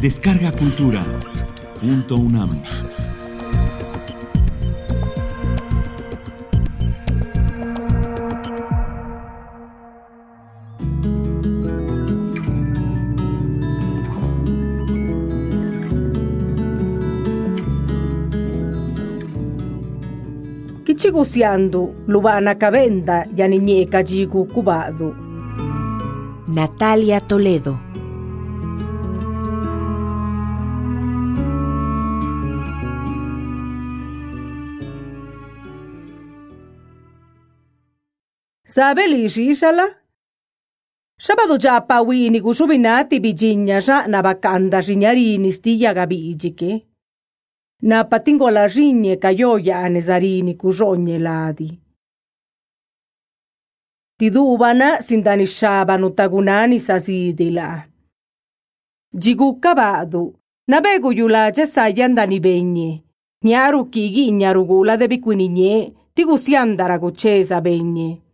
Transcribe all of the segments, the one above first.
Descarga Cultura. Punto UNAM. Kichigusiando, Lubana Cabenda, Yaniñeca Jigu Cubado. Natalia Toledo. Sapelisi isala? Xapadu chapa wini kuxubina tipichiña xa napakanta xiñarini stiya kapiichiki. Napatingola xiñe kayoya'ane sarini kuxoñeladi. Tiduvana sintanixapanu takunani sasitila. Chikukkapadu, napekuyulache sayantani penye. Nyaru kigi nyarugula de pikuiniñe, tikusiantara kuchesa penye.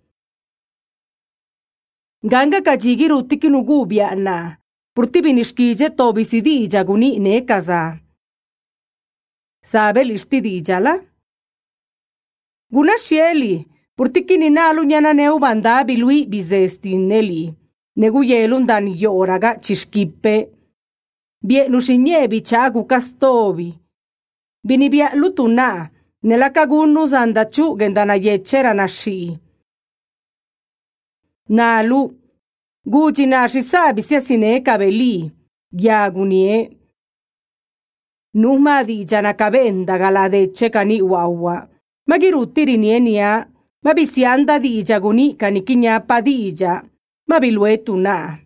ganga kajigir uttikinugu ubiyanna purtibi nishkije tobisidi ijaguni ne kaza. Sabel istidi ijala? Guna sheli purtiki nina alunyana banda bilui bizesti neli. Negu yelun dan yoraga chishkipe. Bichagu kastobi. Bini bia lutuna nelakagunu zandachu gendana Nalu, guchi na shisabi si asine kabeli, ya gunie. Nuhma di jana kabenda gala chekani uawa. Magiru tirinienia, mabisi anda di jaguni kanikiña padija, mabiluetuna.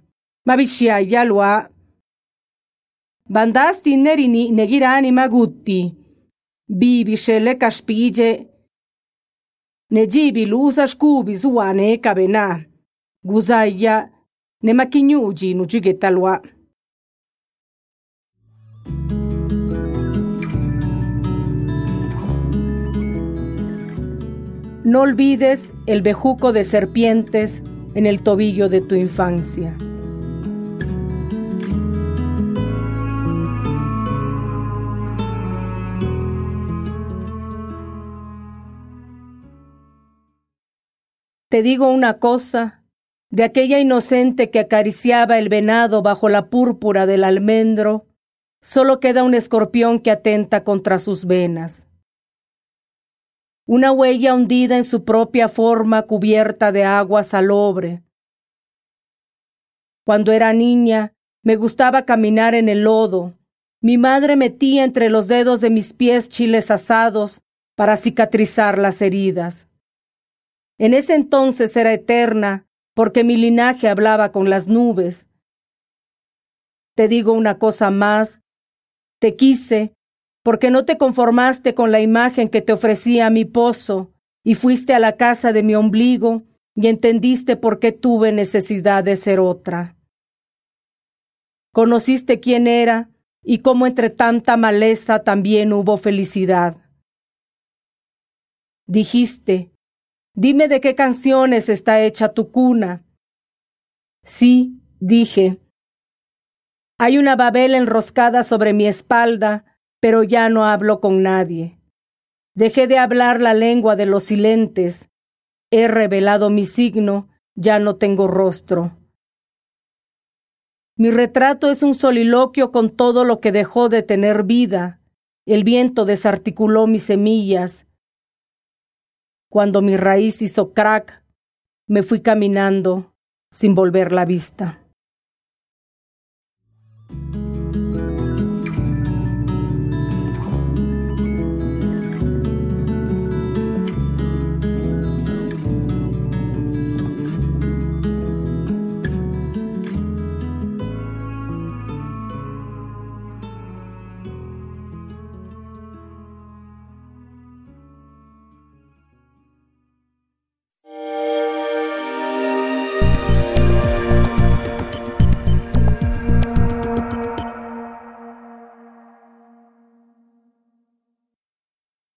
mabishia yalua. Bandasti nerini negirani magutti, bibise le kaspije, negibi luza skubi zuane kabena. Guzaya ne makinyuji nujigetalwa. No olvides el bejuco de serpientes en el tobillo de tu infancia. Te digo una cosa, de aquella inocente que acariciaba el venado bajo la púrpura del almendro, solo queda un escorpión que atenta contra sus venas. Una huella hundida en su propia forma cubierta de agua salobre. Cuando era niña, me gustaba caminar en el lodo. Mi madre metía entre los dedos de mis pies chiles asados para cicatrizar las heridas. En ese entonces era eterna porque mi linaje hablaba con las nubes. Te digo una cosa más, te quise porque no te conformaste con la imagen que te ofrecía mi pozo y fuiste a la casa de mi ombligo y entendiste por qué tuve necesidad de ser otra. Conociste quién era y cómo entre tanta maleza también hubo felicidad. Dijiste, Dime de qué canciones está hecha tu cuna. Sí, dije. Hay una babel enroscada sobre mi espalda, pero ya no hablo con nadie. Dejé de hablar la lengua de los silentes. He revelado mi signo, ya no tengo rostro. Mi retrato es un soliloquio con todo lo que dejó de tener vida. El viento desarticuló mis semillas, cuando mi raíz hizo crack, me fui caminando sin volver la vista.